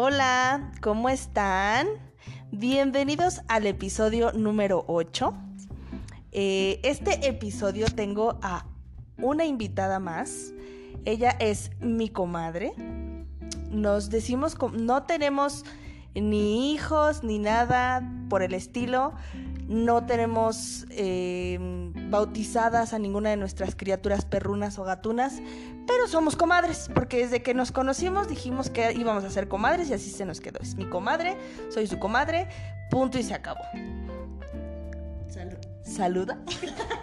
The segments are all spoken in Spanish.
Hola, ¿cómo están? Bienvenidos al episodio número 8. Eh, este episodio tengo a una invitada más. Ella es mi comadre. Nos decimos, no tenemos ni hijos ni nada por el estilo. No tenemos em, bautizadas a ninguna de nuestras criaturas perrunas o gatunas, pero somos comadres, porque desde que nos conocimos dijimos que íbamos a ser comadres y así se nos quedó. Es mi comadre, soy su comadre, punto y se acabó. Saluda.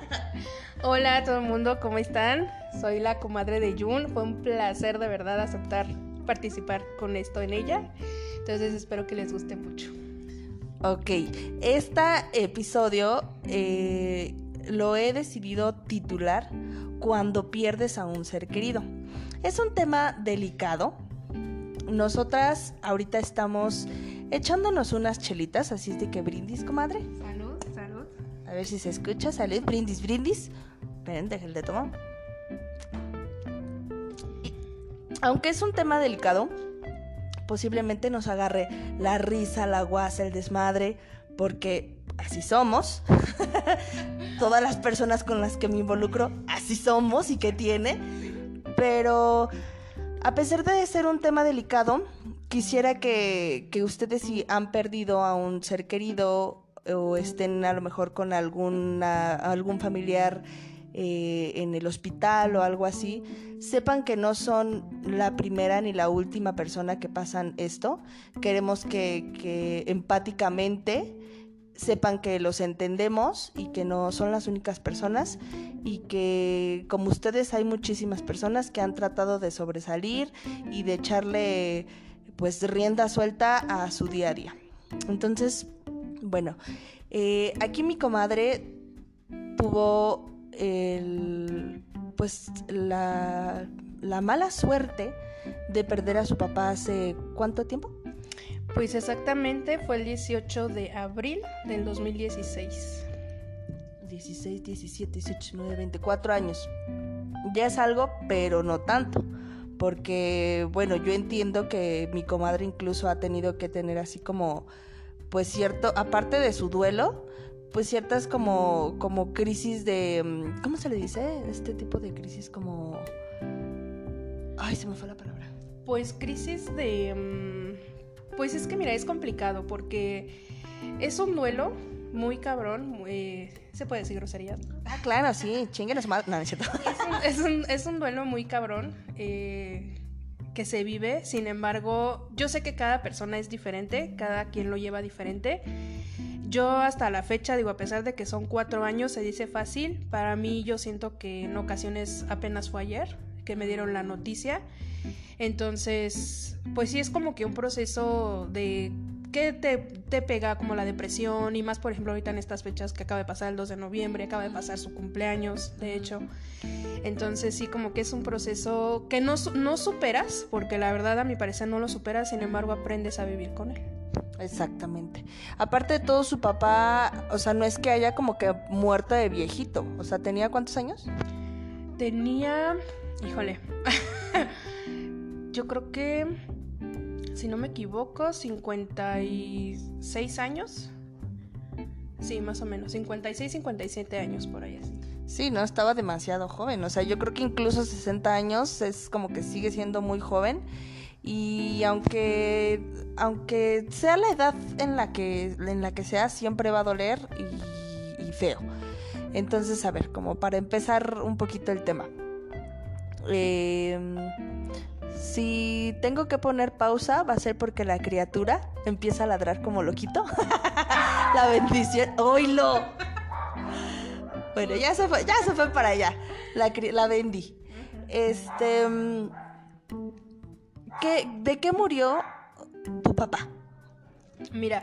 Hola a todo el mundo, ¿cómo están? Soy la comadre de Jun. Fue un placer de verdad aceptar participar con esto en ella. Entonces espero que les guste mucho. Ok, este episodio eh, lo he decidido titular Cuando pierdes a un ser querido. Es un tema delicado. Nosotras ahorita estamos echándonos unas chelitas, así es de que brindis, comadre. Salud, salud. A ver si se escucha, salud, brindis, brindis. Esperen, el de tomar. aunque es un tema delicado, posiblemente nos agarre la risa, la guasa, el desmadre, porque así somos. Todas las personas con las que me involucro, así somos y que tiene. Pero a pesar de ser un tema delicado, quisiera que, ustedes si han perdido a un ser querido o estén a lo mejor con alguna, algún familiar eh, en el hospital o algo así, sepan que no son la primera ni la última persona que pasan esto. Queremos que, empáticamente sepan que los entendemos y que no son las únicas personas y que como ustedes hay muchísimas personas que han tratado de sobresalir y de echarle pues rienda suelta a su día a día. Entonces, bueno, eh, aquí mi comadre tuvo el, pues la, la mala suerte de perder a su papá hace cuánto tiempo? Pues exactamente fue el 18 de abril del 2016. 16, 17, 18, 19, 24 años. Ya es algo, pero no tanto. Porque, bueno, yo entiendo que mi comadre incluso ha tenido que tener así como, pues cierto, aparte de su duelo, pues ciertas como, como crisis de, mm, ¿cómo se le dice? Este tipo de crisis como... Ay, se me fue la palabra. Pues crisis de... Mm, pues es que mira, es complicado porque es un duelo muy cabrón, ¿se puede decir grosería? Ah, claro, sí, chinguen No, no es cierto. Es un, es un, duelo muy cabrón eh, que se vive, sin embargo, yo sé que cada persona es diferente, cada quien lo lleva diferente. Yo hasta la fecha, digo, a pesar de que son cuatro años, se dice fácil. Para mí yo siento que en ocasiones apenas fue ayer que me dieron la noticia. Entonces, pues sí es como que un proceso de que te, te, pega como la depresión y más por ejemplo ahorita en estas fechas que acaba de pasar el 2 de noviembre, acaba de pasar su cumpleaños, de hecho. Entonces sí como que es un proceso que no, no superas, porque la verdad a mi parecer no lo superas, sin embargo aprendes a vivir con él. Exactamente. Aparte de todo, su papá, o sea, no es que haya como que muerto de viejito. O sea, ¿tenía cuántos años? Tenía, híjole, yo creo que, si no me equivoco, 56 años. Sí, más o menos, 56, 57 años por ahí así. Sí, no, estaba demasiado joven. O sea, yo creo que incluso 60 años es como que sigue siendo muy joven y aunque aunque sea la edad en la que en la que sea siempre va a doler y, feo entonces a ver como para empezar un poquito el tema em, si tengo que poner pausa va a ser porque la criatura empieza a ladrar como loquito la bendición oílo bueno ya se fue ya se fue para allá la la bendy este ¿De qué murió tu papá? Mira,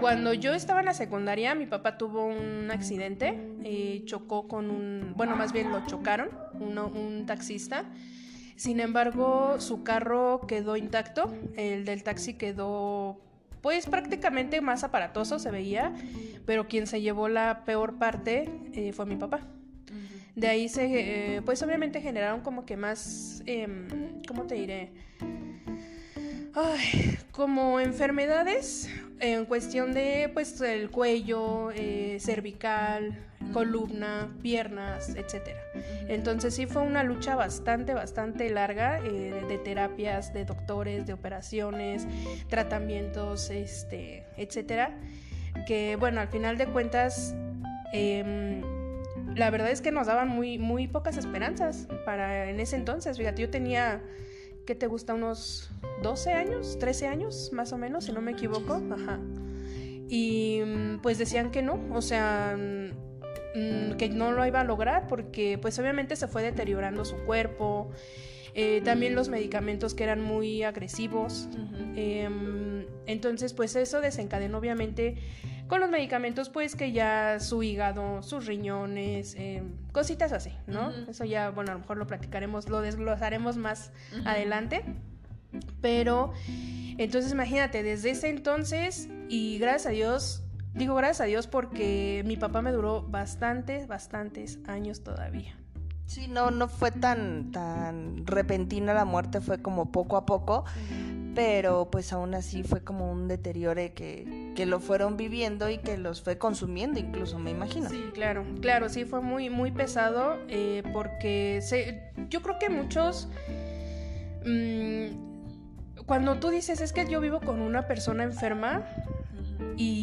cuando yo estaba en la secundaria, mi papá tuvo un accidente, eh, chocó con un, bueno, más bien lo chocaron, un taxista. Sin embargo, su carro quedó intacto, el del taxi quedó, pues prácticamente más aparatoso se veía, pero quien se llevó la peor parte eh, fue mi papá. De ahí se, eh, pues obviamente generaron como que más, em, ¿cómo te diré? Ay, como enfermedades, en cuestión de pues el cuello, eh, cervical, columna, piernas, etcétera. Entonces sí fue una lucha bastante, bastante larga eh, de terapias, de doctores, de operaciones, tratamientos, este, etcétera. Que bueno, al final de cuentas, em, la verdad es que nos daban muy, muy pocas esperanzas para en ese entonces. Fíjate, yo tenía ¿qué te gusta? Unos 12 años, 13 años, más o menos, si no me equivoco. Ajá. Y mm, pues decían que no, o sea, mm, que no lo iba a lograr porque pues obviamente se fue deteriorando su cuerpo. Eh, también los medicamentos que eran muy agresivos. Em, entonces, pues eso desencadenó obviamente con los medicamentos, pues que ya su hígado, sus riñones, eh, cositas así, ¿no? Eso ya, bueno, a lo mejor lo platicaremos, lo desglosaremos más adelante. Pero, entonces imagínate, desde ese entonces, y gracias a Dios, digo gracias a Dios porque mi papá me duró bastantes, bastantes años todavía. Sí, no, no fue tan, tan repentina la muerte, fue como poco a poco pero pues aún así fue como un deterioro que, que, lo fueron viviendo y que los fue consumiendo incluso, me imagino. Sí, claro, claro, sí fue muy, muy pesado eh, porque yo creo que muchos... Mm, cuando tú dices es que yo vivo con una persona enferma y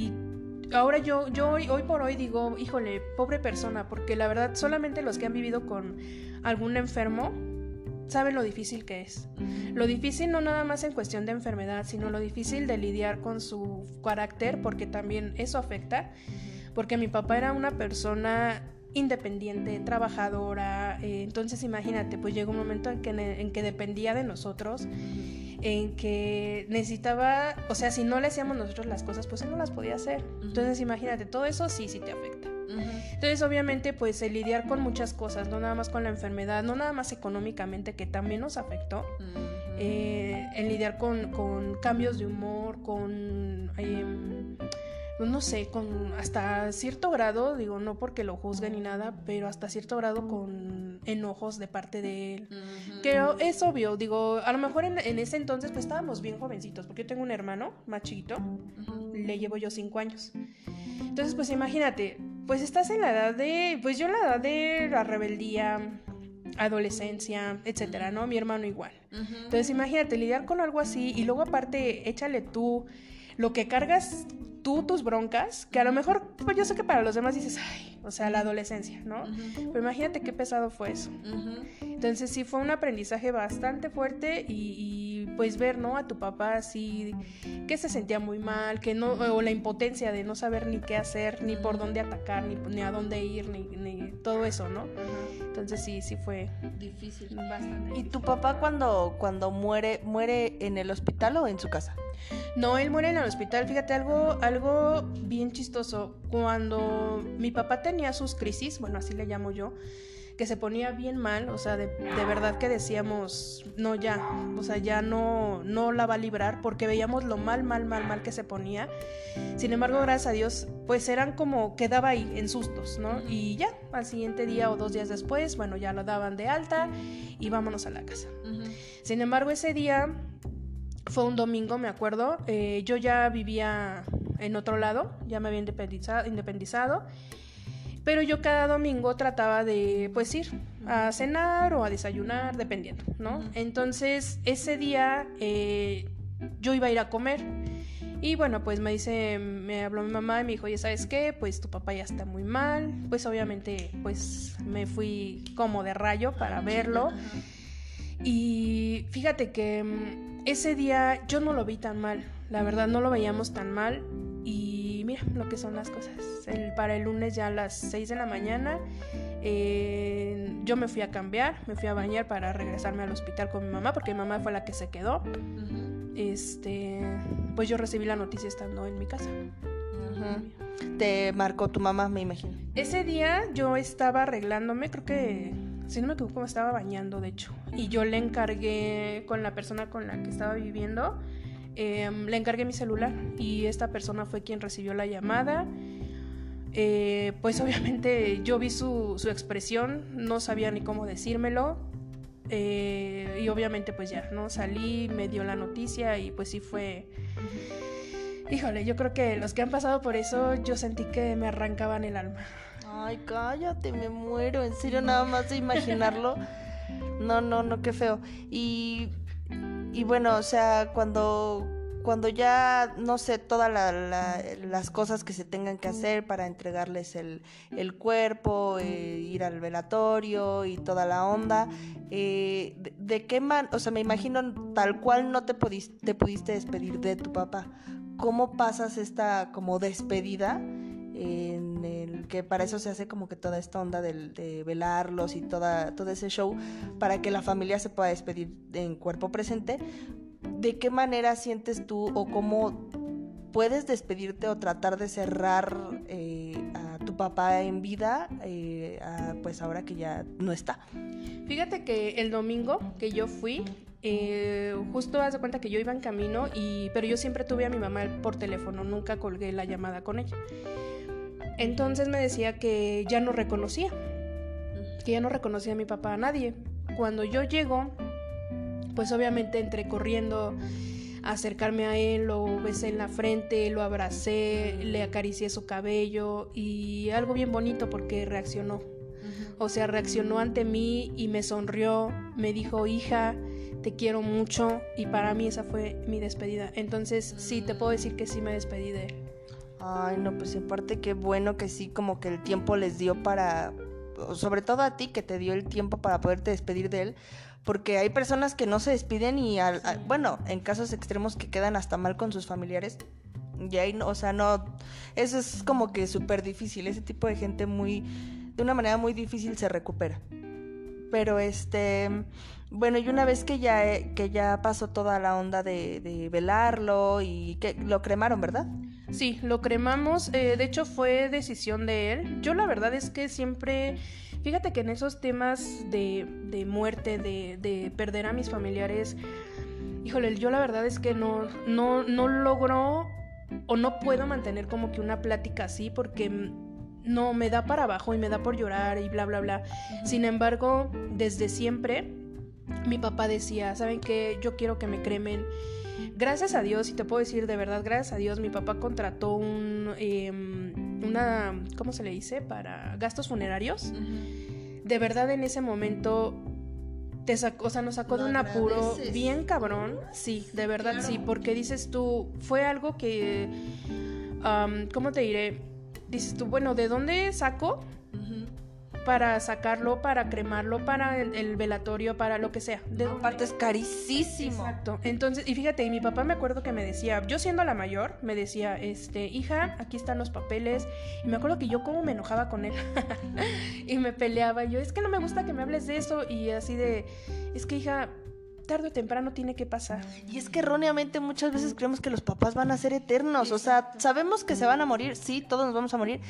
ahora yo, yo hoy, hoy por hoy digo, híjole, pobre persona, porque la verdad solamente los que han vivido con algún enfermo saben lo difícil que es. Lo difícil no nada más en cuestión de enfermedad, sino lo difícil de lidiar con su carácter, porque también eso afecta. Porque mi papá era una persona independiente, trabajadora, eh, entonces imagínate, pues llegó un momento en que, en que dependía de nosotros, en que necesitaba, o sea, si no le hacíamos nosotros las cosas, pues él no las podía hacer. Entonces imagínate, todo eso sí, sí te afecta. Entonces, obviamente, pues el lidiar con muchas cosas, no nada más con la enfermedad, no nada más económicamente, que también nos afectó, eh, el lidiar con, con, cambios de humor, con... Em, no sé, con hasta cierto grado, digo, no porque lo juzgue ni nada, pero hasta cierto grado con enojos de parte de él. Que es obvio, digo, a lo mejor en, en, ese entonces pues estábamos bien jovencitos, porque yo tengo un hermano más chiquito, le llevo yo cinco años. Entonces, pues imagínate, pues estás en la edad de, pues yo en la edad de la rebeldía, adolescencia, etcétera, ¿no? Mi hermano igual. Entonces, imagínate lidiar con algo así y luego aparte échale tú lo que cargas tú tus broncas, que a lo mejor, pues yo sé que para los demás dices, ay, o sea, la adolescencia, ¿no? Pero imagínate qué pesado fue eso. Entonces sí fue un aprendizaje bastante fuerte y, pues ver, ¿no? A tu papá así, que se sentía muy mal, que no, o la impotencia de no saber ni qué hacer, ni por dónde atacar, ni, ni a dónde ir, ni, ni todo eso, ¿no? Entonces sí, sí fue difícil, bastante. ¿Y tu papá cuando, cuando muere, muere en el hospital o en su casa? No, él muere en el hospital. Fíjate, algo, algo bien chistoso. Cuando mi papá tenía sus crisis, bueno, así le llamo yo, que se ponía bien mal, o sea, de, verdad que decíamos, no, ya, o sea, ya no, no la va a librar, porque veíamos lo mal, mal, mal, mal que se ponía. Sin embargo, gracias a Dios, pues eran como, quedaba ahí en sustos, ¿no? Y ya, al siguiente día o dos días después, bueno, ya lo daban de alta y vámonos a la casa. Sin embargo, ese día fue un domingo, me acuerdo. Eh, yo ya vivía en otro lado, ya me había independizado, independizado, pero yo cada domingo trataba de, pues, ir a cenar o a desayunar, dependiendo, ¿no? Entonces, ese día eh, yo iba a ir a comer. Y bueno, pues me dice, me habló mi mamá y me dijo, ya sabes qué, pues tu papá ya está muy mal. Pues obviamente, pues me fui como de rayo para verlo. Y fíjate que mm, ese día yo no lo vi tan mal, la verdad no lo veíamos tan mal y mira lo que son las cosas. El, para el lunes ya a las 6 de la mañana eh, yo me fui a cambiar, me fui a bañar para regresarme al hospital con mi mamá porque mi mamá fue la que se quedó. Este, pues yo recibí la noticia estando en mi casa. Te marcó tu mamá, me imagino. Ese día yo estaba arreglándome, creo que si no me equivoco, me estaba bañando, de hecho. Y yo le encargué con la persona con la que estaba viviendo, em, le encargué mi celular y esta persona fue quien recibió la llamada. Eh, pues obviamente yo vi su, su, expresión, no sabía ni cómo decírmelo. Eh, y obviamente pues ya, ¿no? Salí, me dio la noticia y pues sí fue... Híjole, yo creo que los que han pasado por eso, yo sentí que me arrancaban el alma. Ay, cállate, me muero. En serio, nada más de imaginarlo. No, no, no, qué feo. Y, y bueno, o sea, cuando, cuando ya, no sé, todas las cosas que se tengan que hacer para entregarles el, el cuerpo, eh, ir al velatorio y toda la onda, eh, de, qué man, o sea, me imagino tal cual no te, pudiste, te pudiste despedir de tu papá. ¿Cómo pasas esta como despedida? En el que para eso se hace como que toda esta onda de, velarlos y toda, todo ese show para que la familia se pueda despedir en cuerpo presente. ¿De qué manera sientes tú o cómo puedes despedirte o tratar de cerrar eh, a tu papá en vida, eh, pues ahora que ya no está? Fíjate que el domingo que yo fui, eh, justo haz de cuenta que yo iba en camino, y, pero yo siempre tuve a mi mamá por teléfono, nunca colgué la llamada con ella. Entonces me decía que ya no reconocía, que ya no reconocía a mi papá a nadie. Cuando yo llego, pues obviamente entré corriendo a acercarme a él, lo besé en la frente, lo abracé, le acaricié su cabello y algo bien bonito porque reaccionó. O sea, reaccionó ante mí y me sonrió, me dijo, hija, te quiero mucho y para mí esa fue mi despedida. Entonces sí, te puedo decir que sí me despedí de él. Ay, no, pues aparte qué bueno que sí, como que el tiempo les dio para, sobre todo a ti, que te dio el tiempo para poderte despedir de él, porque hay personas que no se despiden y, al, bueno, en casos extremos que quedan hasta mal con sus familiares. Y ahí, o sea, no, eso es como que súper difícil, ese tipo de gente muy, de una manera muy difícil se recupera. Pero este, bueno, y una vez que ya, que ya pasó toda la onda de, de velarlo y que lo cremaron, ¿verdad? Sí, lo cremamos. Eh, de hecho, fue decisión de él. Yo la verdad es que siempre, fíjate que en esos temas de, de muerte, de, de, perder a mis familiares, híjole, yo la verdad es que no, no, no logro o no puedo mantener como que una plática así porque no me da para abajo y me da por llorar y bla, bla, bla. Sin embargo, desde siempre, mi papá decía, ¿saben qué? Yo quiero que me cremen Gracias a Dios, y te puedo decir de verdad, gracias a Dios, mi papá contrató un, em, una, ¿cómo se le dice? Para gastos funerarios. De verdad, en ese momento te sacó, o sea, nos sacó de un apuro bien cabrón. Sí, de verdad sí, porque dices tú, fue algo que, ¿cómo te diré? Dices tú, bueno, ¿de dónde saco? Para sacarlo, para cremarlo, para el, velatorio, para lo que sea. De aparte es carísimo. Exacto. Entonces, y fíjate, y mi papá me acuerdo que me decía, yo siendo la mayor, me decía, este, hija, aquí están los papeles. Y me acuerdo que yo como me enojaba con él. y me peleaba. Yo, es que no me gusta que me hables de eso. Y así de, es que hija, tarde o temprano tiene que pasar. Y es que erróneamente muchas veces creemos que los papás van a ser eternos. O sea, sabemos que se van a morir, sí, todos nos vamos a morir,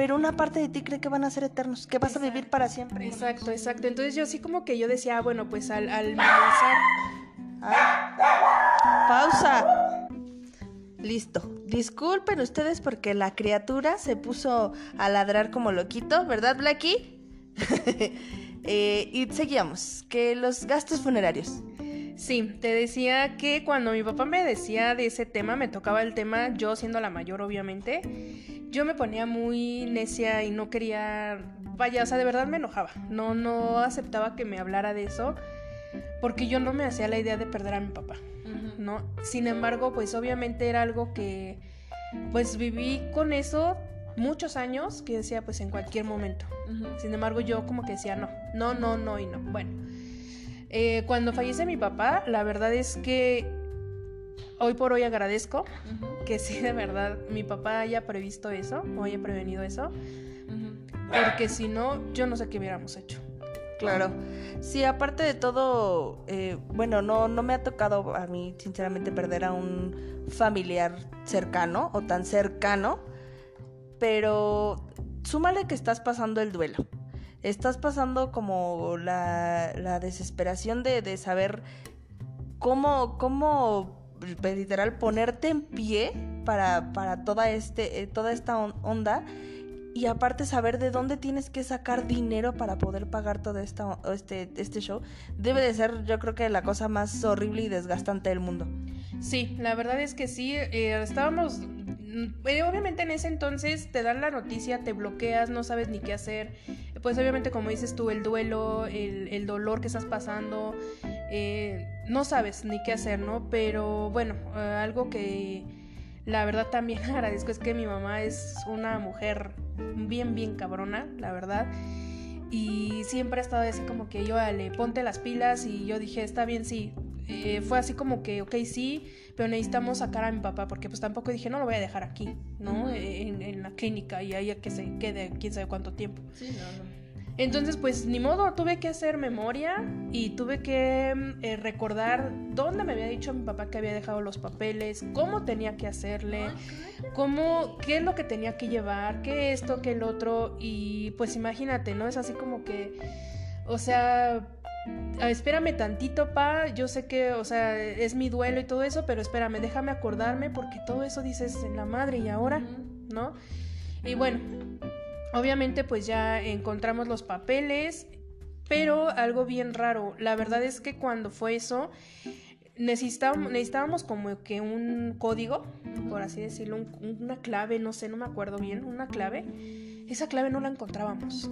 pero una parte de ti cree que van a ser eternos, que vas a vivir para siempre. Exacto, exacto. Entonces yo así como que yo decía, ah, bueno, pues al, al Pausa. Listo. Disculpen ustedes porque la criatura se puso a ladrar como loquito, ¿verdad, Blacky? Eh, y seguíamos, que los gastos funerarios. Sí, te decía que cuando mi papá me decía de ese tema, me tocaba el tema, yo siendo la mayor obviamente, yo me ponía muy necia y no quería, vaya, o sea, de verdad me enojaba, no, no aceptaba que me hablara de eso, porque yo no me hacía la idea de perder a mi papá, ¿no? Sin embargo, pues obviamente era algo que, pues viví con eso muchos años que decía pues en cualquier momento. Sin embargo yo como que decía no, no, no, no y no. Bueno, eh, cuando fallece mi papá, la verdad es que hoy por hoy agradezco que sí de verdad mi papá haya previsto eso o haya prevenido eso. Porque si no, yo no sé qué hubiéramos hecho. Claro. Sí, aparte de todo, eh, bueno, no, no me ha tocado a mí, sinceramente, perder a un familiar cercano o tan cercano pero súmale que estás pasando el duelo. Estás pasando como la, desesperación de, saber cómo, cómo, pues, literal, ponerte en pie para, para toda, este, eh, toda esta onda y aparte saber de dónde tienes que sacar dinero para poder pagar todo esta, este, este show, debe de ser yo creo que la cosa más horrible y desgastante del mundo. Sí, la verdad es que sí, eh, estábamos, mm, eh, obviamente en ese entonces te dan la noticia, te bloqueas, no sabes ni qué hacer, pues obviamente como dices tú, el duelo, el, el dolor que estás pasando, eh, no sabes ni qué hacer, ¿no? Pero bueno, algo que la verdad también agradezco es que mi mamá es una mujer bien, bien cabrona, la verdad. Y siempre ha estado así como que yo, le ponte las pilas y yo dije, está bien, sí. Eh, fue así como que, ok, sí, pero necesitamos sacar a mi papá porque pues tampoco dije, no lo voy a dejar aquí, ¿no? En, en la clínica y ahí a que se quede quién sabe cuánto tiempo. Sí, no, no. Entonces, pues ni modo, tuve que hacer memoria y tuve que mm, eh, recordar dónde me había dicho mi papá que había dejado los papeles, cómo tenía que hacerle, cómo, qué es lo que tenía que llevar, qué esto, qué el otro. Y pues imagínate, ¿no? Es así como que, o sea, espérame tantito, pa, yo sé que, o sea, es mi duelo y todo eso, pero espérame, déjame acordarme porque todo eso dices en la madre y ahora, ¿no? Y bueno, Obviamente pues ya encontramos los papeles, pero algo bien raro, la verdad es que cuando fue eso, necesitábamos, necesitábamos como que un código, por así decirlo, una clave, no sé, no me acuerdo bien, una clave. Esa clave no la encontrábamos.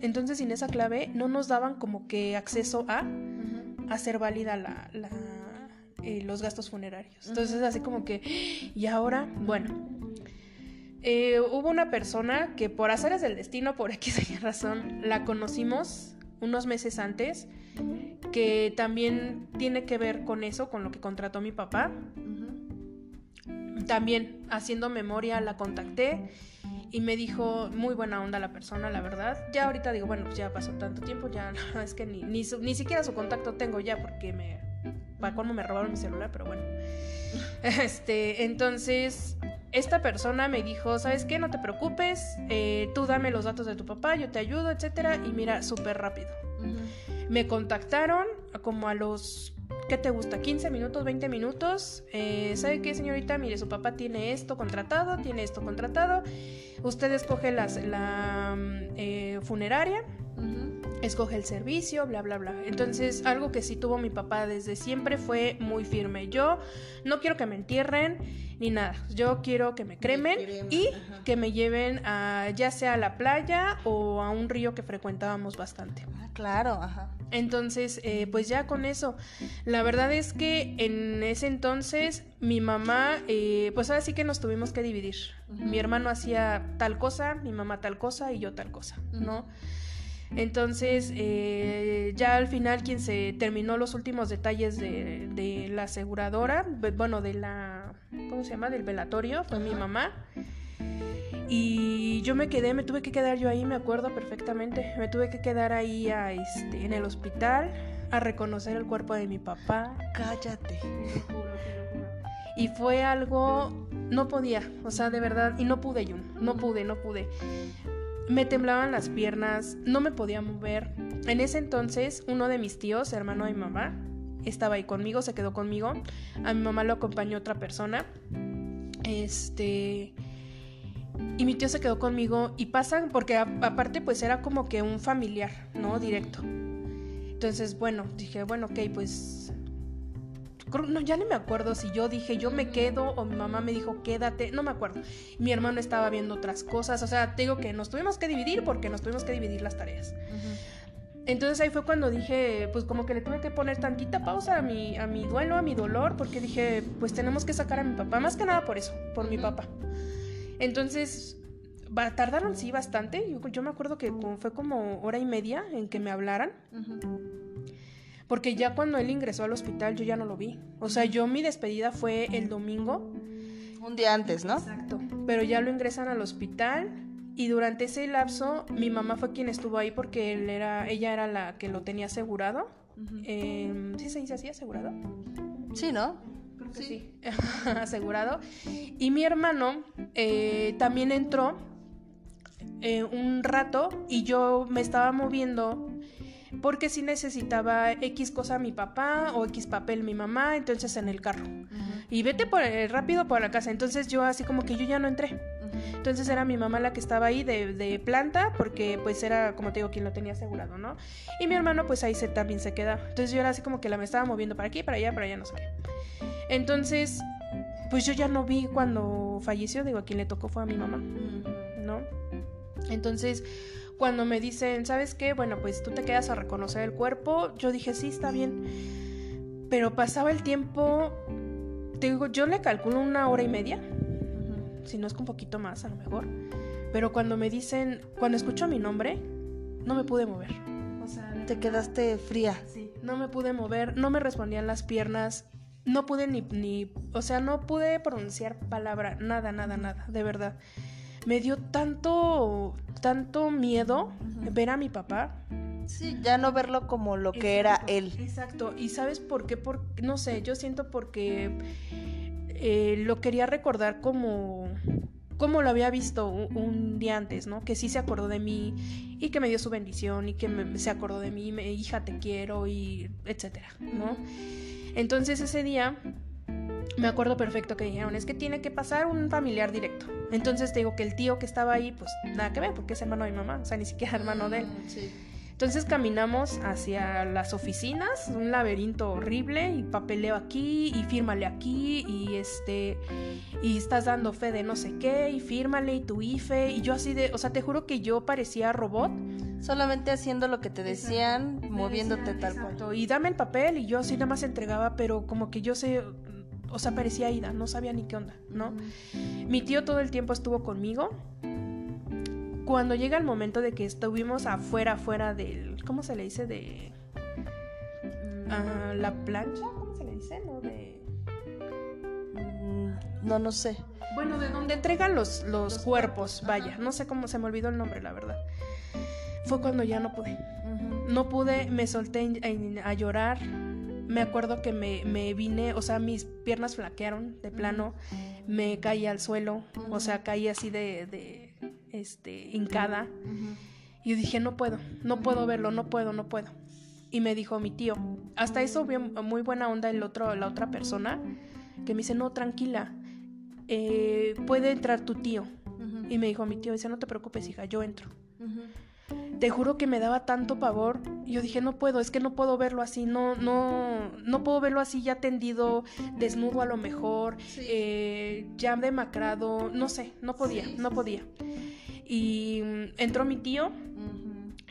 Entonces sin esa clave no nos daban como que acceso a hacer válida la, eh, los gastos funerarios. Entonces así como que, y ahora, bueno, eh, hubo una persona que por azares del destino, por X razón, la conocimos unos meses antes, que también tiene que ver con eso, con lo que contrató mi papá. También haciendo memoria la contacté y me dijo muy buena onda la persona, la verdad. Ya ahorita digo, bueno, pues ya pasó tanto tiempo, ya es que ni, ni, ni siquiera su contacto tengo ya porque me, para cómo me robaron mi celular, pero bueno. Este, entonces esta persona me dijo, ¿sabes qué? No te preocupes, eh, tú dame los datos de tu papá, yo te ayudo, etcétera, y mira, súper rápido. Me contactaron como a los, ¿qué te gusta? 15 minutos, 20 minutos. Eh, ¿Sabe qué, señorita? Mire, su papá tiene esto contratado, tiene esto contratado. Usted escoge las, la mm, eh, funeraria escoge el servicio, bla, bla, bla. Entonces, algo que sí tuvo mi papá desde siempre fue muy firme. Yo no quiero que me entierren ni nada. Yo quiero que me cremen y que me lleven a ya sea a la playa o a un río que frecuentábamos bastante. Ah, claro, ajá. Entonces, eh, pues ya con eso. La verdad es que en ese entonces mi mamá, eh, pues ahora sí que nos tuvimos que dividir. Mi hermano hacía tal cosa, mi mamá tal cosa y yo tal cosa, ¿no? Entonces, eh, ya al final quien se terminó los últimos detalles de, la aseguradora, bueno, de la, ¿cómo se llama? Del velatorio, fue mi mamá. Y yo me quedé, me tuve que quedar yo ahí, me acuerdo perfectamente. Me tuve que quedar ahí este, en el hospital a reconocer el cuerpo de mi papá. Cállate. Y fue algo, no podía, o sea, de verdad, y no pude, yo, no pude, no pude. Me temblaban las piernas, no me podía mover. En ese entonces, uno de mis tíos, hermano de mi mamá, estaba ahí conmigo, se quedó conmigo. A mi mamá lo acompañó otra persona. Este. Y mi tío se quedó conmigo y pasan, porque aparte pues era como que un familiar, ¿no? Directo. Entonces, bueno, dije, bueno, ok, pues no, ya no me acuerdo si yo dije yo me quedo o mi mamá me dijo quédate, no me acuerdo. Mi hermano estaba viendo otras cosas, o sea, te digo que nos tuvimos que dividir porque nos tuvimos que dividir las tareas. Entonces ahí fue cuando dije, pues como que le tuve que poner tantita pausa a mi, a mi duelo, a mi dolor, porque dije, pues tenemos que sacar a mi papá, más que nada por eso, por mi papá. Entonces, tardaron sí bastante, yo, yo, me acuerdo que fue como hora y media en que me hablaran. Porque ya cuando él ingresó al hospital yo ya no lo vi. O sea, yo mi despedida fue el domingo. Un día antes, ¿no? Exacto. Pero ya lo ingresan al hospital y durante ese lapso mi mamá fue quien estuvo ahí porque él era, ella era la que lo tenía asegurado. Em, ¿Sí se dice así, asegurado? Sí, ¿no? sí. asegurado. Y mi hermano eh, también entró eh, un rato y yo me estaba moviendo porque si necesitaba X cosa mi papá o X papel mi mamá, entonces en el carro. Y vete por, eh, rápido por la casa. Entonces yo así como que yo ya no entré. Entonces era mi mamá la que estaba ahí de, de, planta, porque pues era, como te digo, quien lo tenía asegurado, ¿no? Y mi hermano pues ahí se, también se quedaba. Entonces yo era así como que la me estaba moviendo para aquí, para allá, para allá, no sé qué. Entonces, pues yo ya no vi cuando falleció, digo, a quien le tocó fue a mi mamá, ¿no? Entonces, cuando me dicen, ¿sabes qué? Bueno, pues tú te quedas a reconocer el cuerpo, yo dije, sí, está bien. Pero pasaba el tiempo, te digo, yo le calculo una hora y media, si no es que un poquito más a lo mejor. Pero cuando me dicen, cuando escucho mi nombre, no me pude mover. O sea, te quedaste fría. Sí, no me pude mover, no me respondían las piernas, no pude ni, ni, o sea, no pude pronunciar palabra, nada, nada, nada, de verdad me dio tanto, tanto miedo ver a mi papá. Sí, ya no verlo como lo que era él. Exacto. ¿Y sabes por qué? Por, no sé, yo siento porque eh, lo quería recordar como como lo había visto un, día antes, ¿no? Que sí se acordó de mí y que me dio su bendición y que se acordó de mí, me, hija te quiero y etcétera, ¿no? Entonces ese día me acuerdo perfecto que dijeron, es que tiene que pasar un familiar directo. Entonces te digo que el tío que estaba ahí, pues nada que ver, porque es hermano de mi mamá, o sea, ni siquiera hermano de él. Mm, Entonces caminamos hacia las oficinas, un laberinto horrible, y papeleo aquí, y fírmale aquí, y este, y estás dando fe de no sé qué, y fírmale, y tu IFE, y yo así de, o sea, te juro que yo parecía robot. Solamente haciendo lo que te decían, moviéndote tal cual. Y dame el papel, y yo así nada más entregaba, pero como que yo sé, o sea, parecía ida, no sabía ni qué onda, ¿no? Mi tío todo el tiempo estuvo conmigo. Cuando llega el momento de que estuvimos afuera, afuera del, ¿cómo se le dice? De mm. ah, la plancha, ¿cómo se le dice? No, de... Mm, no, no sé. Bueno, de donde entregan los, los, cuerpos, vaya, no sé cómo se me olvidó el nombre, la verdad. Fue cuando ya no pude. No pude, me solté a llorar, me acuerdo que me, me, vine, o sea, mis piernas flaquearon de plano, me caí al suelo, o sea, caí así de, de este, hincada. Y yo dije, no puedo, no puedo verlo, no puedo, no puedo. Y me dijo mi tío, hasta eso vio muy buena onda el otro, la otra persona, que me dice, no, tranquila, eh, puede entrar tu tío. Y me dijo mi tío, dice, no te preocupes, hija, yo entro te juro que me daba tanto pavor. Yo dije, no puedo, es que no puedo verlo así, no, no, no puedo verlo así ya tendido, desnudo a lo mejor, eh, ya demacrado, no sé, no podía, no podía. Y mm, entró mi tío,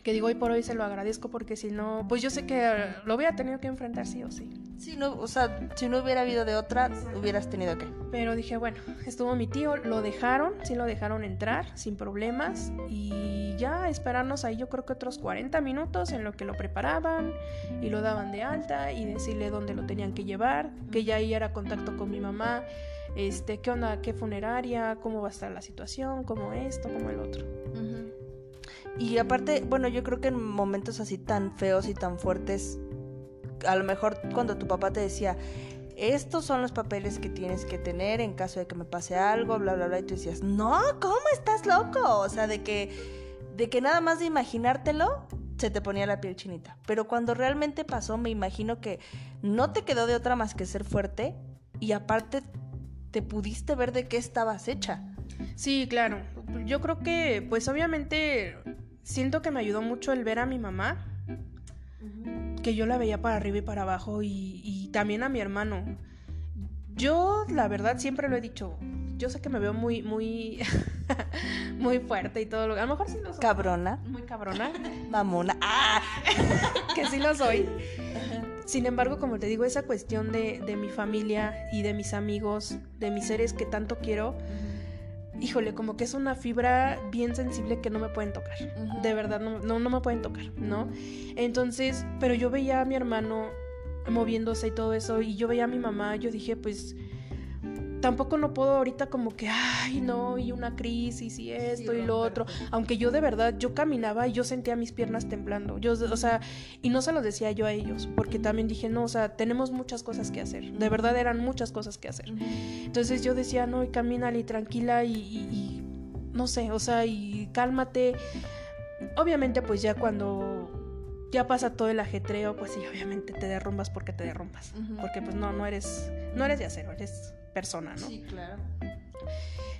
que digo hoy por hoy se lo agradezco porque si no, pues yo sé que lo hubiera tenido que enfrentar sí o sí. Sí, no, o sea, si no hubiera habido de otra, hubieras tenido que. Pero dije, bueno, estuvo mi tío, lo dejaron, sí lo dejaron entrar sin problemas y ya esperarnos ahí yo creo que otros 40 minutos en lo que lo preparaban y lo daban de alta y decirle dónde lo tenían que llevar, que ya ahí era contacto con mi mamá, este, qué onda, qué funeraria, cómo va a estar la situación, cómo esto, cómo el otro. Y aparte, bueno, yo creo que en momentos así tan feos y tan fuertes, a lo mejor cuando tu papá te decía, estos son los papeles que tienes que tener en caso de que me pase algo, bla, bla, bla, y tú decías, no, ¿cómo estás loco? O sea, de que, de que nada más de imaginártelo, se te ponía la piel chinita. Pero cuando realmente pasó, me imagino que no te quedó de otra más que ser fuerte y aparte te pudiste ver de qué estabas hecha. Sí, claro. Yo creo que, pues obviamente siento que me ayudó mucho el ver a mi mamá, que yo la veía para arriba y para abajo, y, también a mi hermano. Yo, la verdad, siempre lo he dicho. Yo sé que me veo muy, muy, muy fuerte y todo lo A lo mejor sí lo soy. Cabrona. Muy cabrona. Mamona. ¡Ah! que sí lo soy. Sin embargo, como te digo, esa cuestión de, de, mi familia y de mis amigos, de mis seres que tanto quiero, híjole, como que es una fibra bien sensible que no me pueden tocar. De verdad, no, no, no me pueden tocar, ¿no? Entonces, pero yo veía a mi hermano moviéndose y todo eso, y yo veía a mi mamá, yo dije, pues tampoco no puedo ahorita como que, ay, no, y una crisis y esto y lo otro. Aunque yo de verdad, yo caminaba y yo sentía mis piernas temblando. Yo, o sea, y no se los decía yo a ellos, porque también dije, no, o sea, tenemos muchas cosas que hacer. De verdad eran muchas cosas que hacer. Entonces yo decía, no, y camínale tranquila y, y no sé, o sea, y cálmate. Obviamente, pues ya cuando ya pasa todo el ajetreo, pues sí, obviamente te derrumbas porque te derrumbas. Porque pues no, no eres, no eres de acero, eres persona, ¿no? Sí, claro.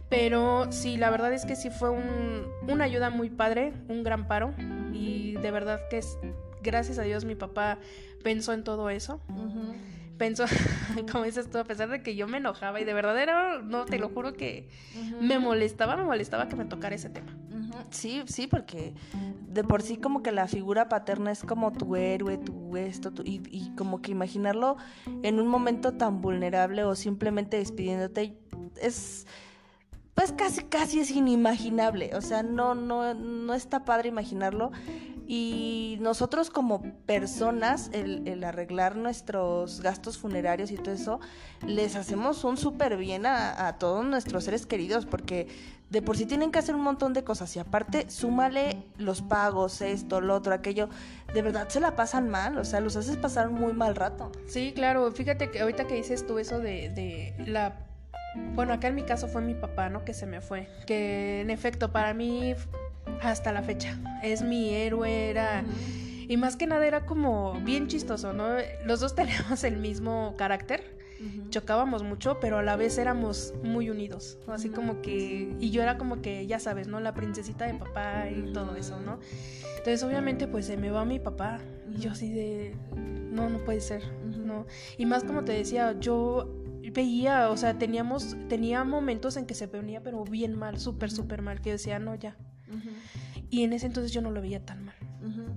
Pero sí, la verdad es que sí fue un, una ayuda muy padre, un gran paro. Y de verdad que es, gracias a Dios mi papá pensó en todo eso. Pensó, como dices tú, a pesar de que yo me enojaba y de verdad era, no, te lo juro que me molestaba, me molestaba que me tocara ese tema. Sí, sí, porque de por sí como que la figura paterna es como tu héroe, tu esto, y, y, como que imaginarlo en un momento tan vulnerable o simplemente despidiéndote es pues casi casi es inimaginable, o sea, no no no está padre imaginarlo. Y nosotros como personas, el, arreglar nuestros gastos funerarios y todo eso, les hacemos un súper bien a, todos nuestros seres queridos, porque de por sí tienen que hacer un montón de cosas y aparte súmale los pagos, esto, lo otro, aquello, de verdad se la pasan mal, o sea, los haces pasar un muy mal rato. Sí, claro, fíjate que ahorita que dices tú eso de, de la... Bueno, acá en mi caso fue mi papá, ¿no? Que se me fue. Que en efecto, para mí hasta la fecha. Es mi héroe, era... Y más que nada era como bien chistoso, ¿no? Los dos tenemos el mismo carácter. Chocábamos mucho, pero a la vez éramos muy unidos. Así como que. Y yo era como que, ya sabes, ¿no? La princesita de papá y todo eso, ¿no? Entonces, obviamente, pues se me va mi papá. Y yo así de. No, no puede ser. No. Y más como te decía, yo veía, o sea, teníamos. Tenía momentos en que se venía, pero bien mal, súper, súper mal. Que decía, no, ya. Y en ese entonces yo no lo veía tan mal.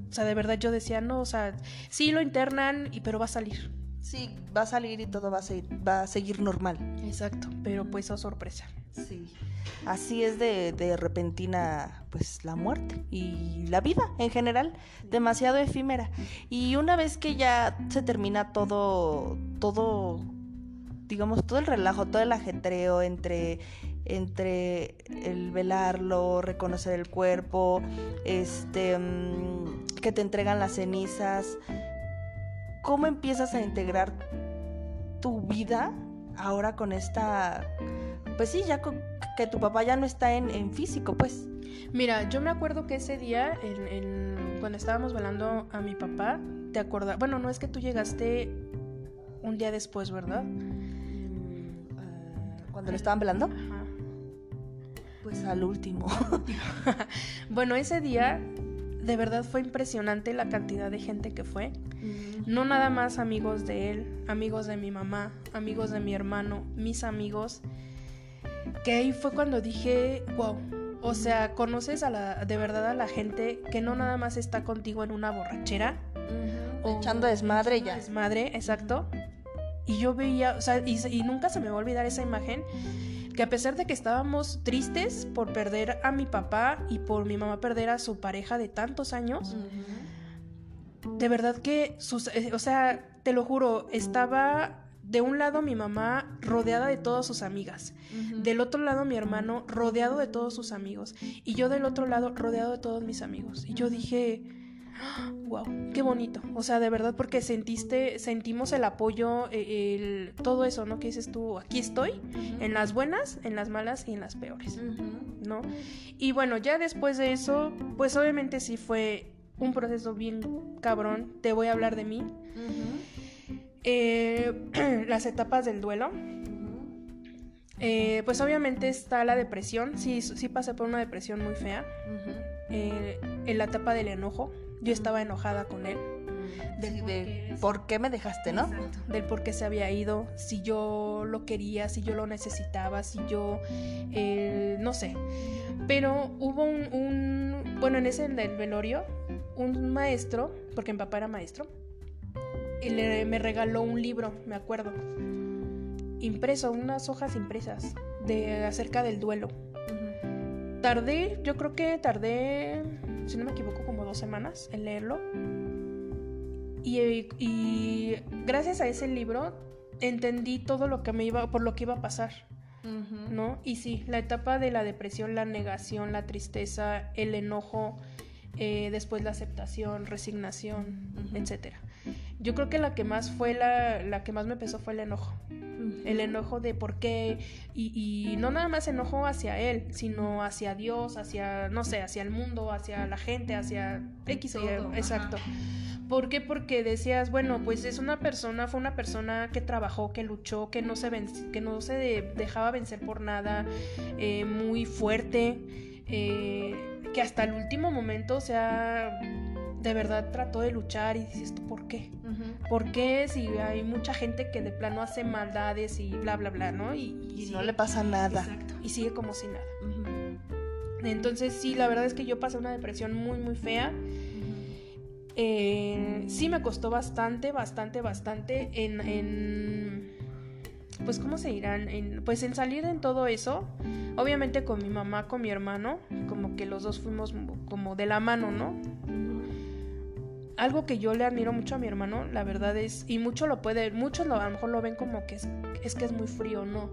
O sea, de verdad yo decía, no, o sea, sí lo internan, y, pero va a salir. Sí, va a salir y todo va a seguir, va a seguir normal. Exacto, pero pues oh sorpresa. Sí. Así es de, de repentina, pues la muerte y la vida en general, demasiado efímera. Y una vez que ya se termina todo, todo, digamos, todo el relajo, todo el ajetreo entre entre el velarlo, reconocer el cuerpo, este, mm, que te entregan las cenizas. ¿Cómo empiezas a integrar tu vida ahora con esta, pues sí, ya que tu papá ya no está en, físico, pues? Mira, yo me acuerdo que ese día, en, cuando estábamos velando a mi papá, te acuerdas, bueno, no es que tú llegaste un día después, ¿verdad? Mm, ¿Cuando lo estaban velando? Pues al último. bueno, ese día de verdad fue impresionante la cantidad de gente que fue. No nada más amigos de él, amigos de mi mamá, amigos de mi hermano, mis amigos. Que ahí fue cuando dije, wow. O sea, conoces a la, de verdad a la gente que no nada más está contigo en una borrachera. echando desmadre ya. Desmadre, exacto. Y yo veía, o sea, y, y nunca se me va a olvidar esa imagen que a pesar de que estábamos tristes por perder a mi papá y por mi mamá perder a su pareja de tantos años, de verdad que, sus, eh, o sea, te lo juro, estaba de un lado mi mamá rodeada de todas sus amigas, del otro lado mi hermano rodeado de todos sus amigos y yo del otro lado rodeado de todos mis amigos. Y yo dije, wow, qué bonito. O sea, de verdad, porque sentiste, sentimos el apoyo, e, el, todo eso, ¿no? Que dices tú, aquí estoy, en las buenas, en las malas y en las peores, ¿no? Y bueno, ya después de eso, pues obviamente sí fue un proceso bien cabrón. Te voy a hablar de mí. Eh, las etapas del duelo. Eh, pues obviamente está la depresión. Sí, sí pasé por una depresión muy fea. Eh, en la etapa del enojo yo estaba enojada con él. Del por, qué me dejaste, ¿no? Del por qué se había ido, si yo lo quería, si yo lo necesitaba, si yo, eh, no sé. Pero hubo un, bueno, en ese del velorio, un maestro, porque mi papá era maestro, y le, me regaló un libro, me acuerdo, impreso, unas hojas impresas, de acerca del duelo. Tardé, yo creo que tardé si no me equivoco, como dos semanas en leerlo. Y, gracias a ese libro entendí todo lo que me iba, por lo que iba a pasar. ¿No? Y sí, la etapa de la depresión, la negación, la tristeza, el enojo, eh, después la aceptación, resignación, etcétera. Yo creo que la que más fue la, la que más me pesó fue el enojo el enojo de por qué, y, no nada más enojo hacia él, sino hacia Dios, hacia, no sé, hacia el mundo, hacia la gente, hacia X o Y, exacto. ¿Por qué? Porque decías, bueno, pues es una persona, fue una persona que trabajó, que luchó, que no se, que no se dejaba vencer por nada, eh, muy fuerte, eh, que hasta el último momento, o sea, de verdad trató de luchar y dices, ¿tú por qué? ¿Por qué si hay mucha gente que de plano hace maldades y bla, bla, bla, ¿no? Y, no le pasa nada. Exacto. Y sigue como si nada. Entonces sí, la verdad es que yo pasé una depresión muy, muy fea. Eh, sí me costó bastante, bastante, bastante en, pues cómo se dirán, en, pues en salir en todo eso. Obviamente con mi mamá, con mi hermano, como que los dos fuimos como de la mano, ¿no? Algo que yo le admiro mucho a mi hermano, la verdad es, y mucho lo puede, muchos lo, a lo mejor lo ven como que es, es que es muy frío, no.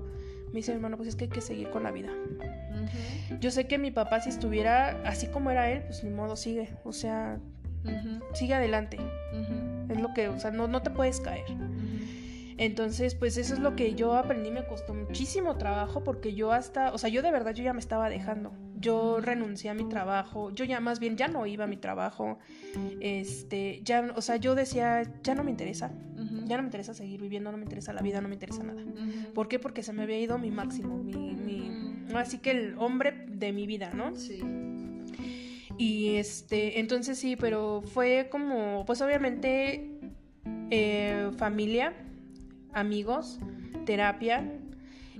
Me dice mi hermano, pues es que hay que seguir con la vida. Yo sé que mi papá si estuviera así como era él, pues ni modo, sigue, o sea, sigue adelante. Es lo que, o sea, no, no te puedes caer. Entonces, pues eso es lo que yo aprendí, me costó muchísimo trabajo porque yo hasta, o sea, yo de verdad yo ya me estaba dejando. Yo renuncié a mi trabajo, yo ya más bien ya no iba a mi trabajo. Este, ya, o sea, yo decía, ya no me interesa. Ya no me interesa seguir viviendo, no me interesa la vida, no me interesa nada. ¿Por qué? Porque se me había ido mi máximo, mi, mi así que el hombre de mi vida, ¿no? Sí. Y este, entonces sí, pero fue como, pues obviamente, eh, familia amigos, terapia